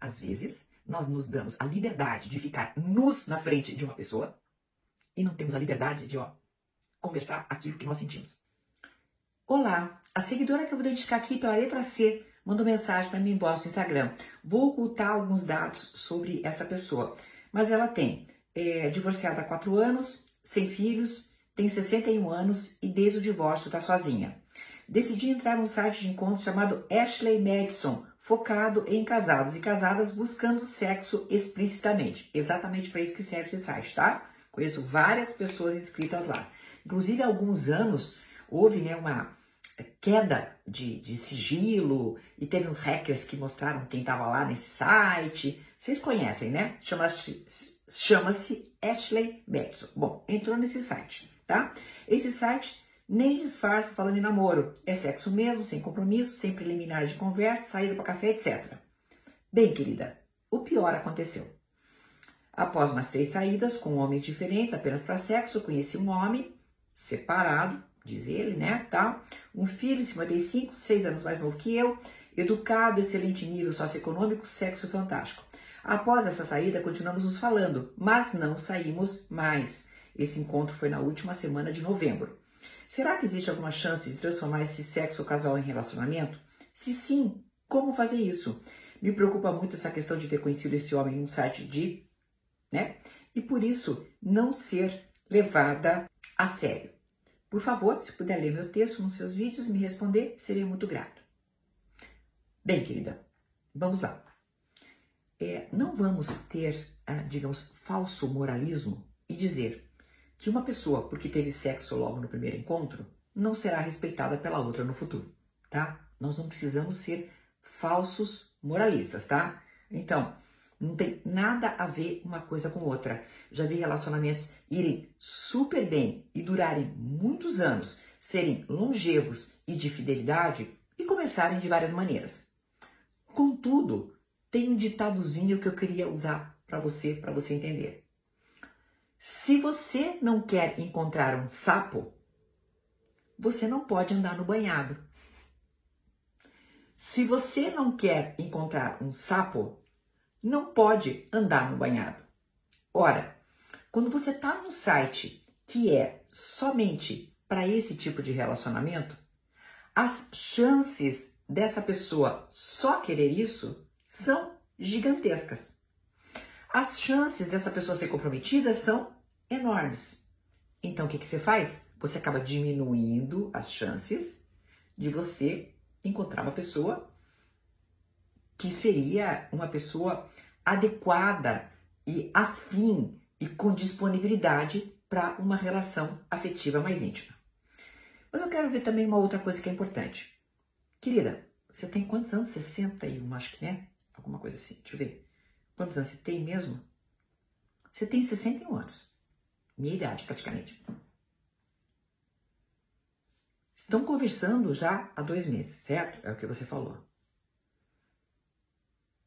Às vezes, nós nos damos a liberdade de ficar nus na frente de uma pessoa e não temos a liberdade de ó, conversar aquilo que nós sentimos. Olá, a seguidora que eu vou dedicar aqui pela letra C mandou mensagem para mim inbox no Instagram. Vou ocultar alguns dados sobre essa pessoa, mas ela tem é, divorciada há 4 anos, sem filhos, tem 61 anos e desde o divórcio está sozinha. Decidi entrar num site de encontro chamado Ashley Madison, focado em casados e casadas buscando sexo explicitamente. Exatamente para isso que serve esse site, tá? Conheço várias pessoas inscritas lá. Inclusive, há alguns anos houve né, uma queda de, de sigilo e teve uns hackers que mostraram quem estava lá nesse site. Vocês conhecem, né? Chama-se chama Ashley Madison. Bom, entrou nesse site, tá? Esse site nem disfarça falando em namoro. É sexo mesmo, sem compromisso, sem preliminares de conversa, saída para café, etc. Bem, querida, o pior aconteceu. Após umas três saídas com homens diferentes, apenas para sexo, conheci um homem separado, diz ele, né, tá? Um filho, 55, seis anos mais novo que eu, educado, excelente nível socioeconômico, sexo fantástico. Após essa saída, continuamos nos falando, mas não saímos mais. Esse encontro foi na última semana de novembro. Será que existe alguma chance de transformar esse sexo casal em relacionamento? Se sim, como fazer isso? Me preocupa muito essa questão de ter conhecido esse homem em um site de, né? E por isso não ser levada a sério. Por favor, se puder ler meu texto nos seus vídeos e me responder, seria muito grato. Bem, querida, vamos lá. É, não vamos ter, ah, digamos, falso moralismo e dizer que uma pessoa, porque teve sexo logo no primeiro encontro, não será respeitada pela outra no futuro, tá? Nós não precisamos ser falsos moralistas, tá? Então, não tem nada a ver uma coisa com outra. Já vi relacionamentos irem super bem e durarem muitos anos, serem longevos e de fidelidade e começarem de várias maneiras. Contudo, tem um ditadozinho que eu queria usar para você, para você entender. Se você não quer encontrar um sapo, você não pode andar no banhado. Se você não quer encontrar um sapo, não pode andar no banhado. Ora, quando você está num site que é somente para esse tipo de relacionamento, as chances dessa pessoa só querer isso são gigantescas as chances dessa pessoa ser comprometida são enormes. Então, o que, que você faz? Você acaba diminuindo as chances de você encontrar uma pessoa que seria uma pessoa adequada e afim e com disponibilidade para uma relação afetiva mais íntima. Mas eu quero ver também uma outra coisa que é importante. Querida, você tem quantos anos? 61, acho que né? Alguma coisa assim. Deixa eu ver. Quantos anos você tem mesmo? Você tem 61 anos. Minha idade, praticamente. Estão conversando já há dois meses, certo? É o que você falou.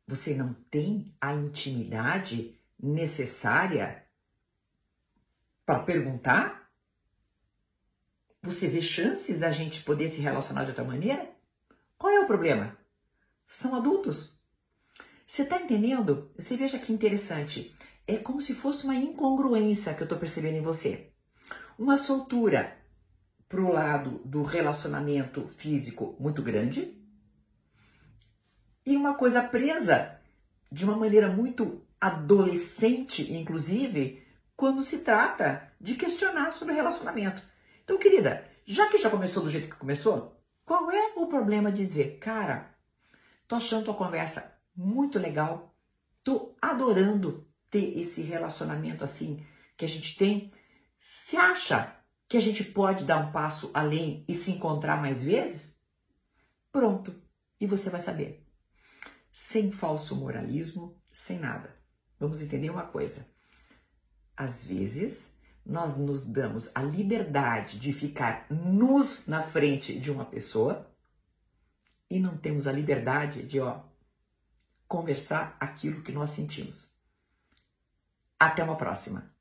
Você não tem a intimidade necessária para perguntar? Você vê chances da gente poder se relacionar de outra maneira? Qual é o problema? São adultos. Você está entendendo? Você veja que interessante. É como se fosse uma incongruência que eu estou percebendo em você. Uma soltura para o lado do relacionamento físico muito grande e uma coisa presa de uma maneira muito adolescente, inclusive, quando se trata de questionar sobre relacionamento. Então, querida, já que já começou do jeito que começou, qual é o problema de dizer, cara, tô achando tua conversa muito legal. Tô adorando ter esse relacionamento assim que a gente tem. Se acha que a gente pode dar um passo além e se encontrar mais vezes? Pronto, e você vai saber. Sem falso moralismo, sem nada. Vamos entender uma coisa. Às vezes, nós nos damos a liberdade de ficar nus na frente de uma pessoa e não temos a liberdade de, ó, conversar aquilo que nós sentimos. Até uma próxima!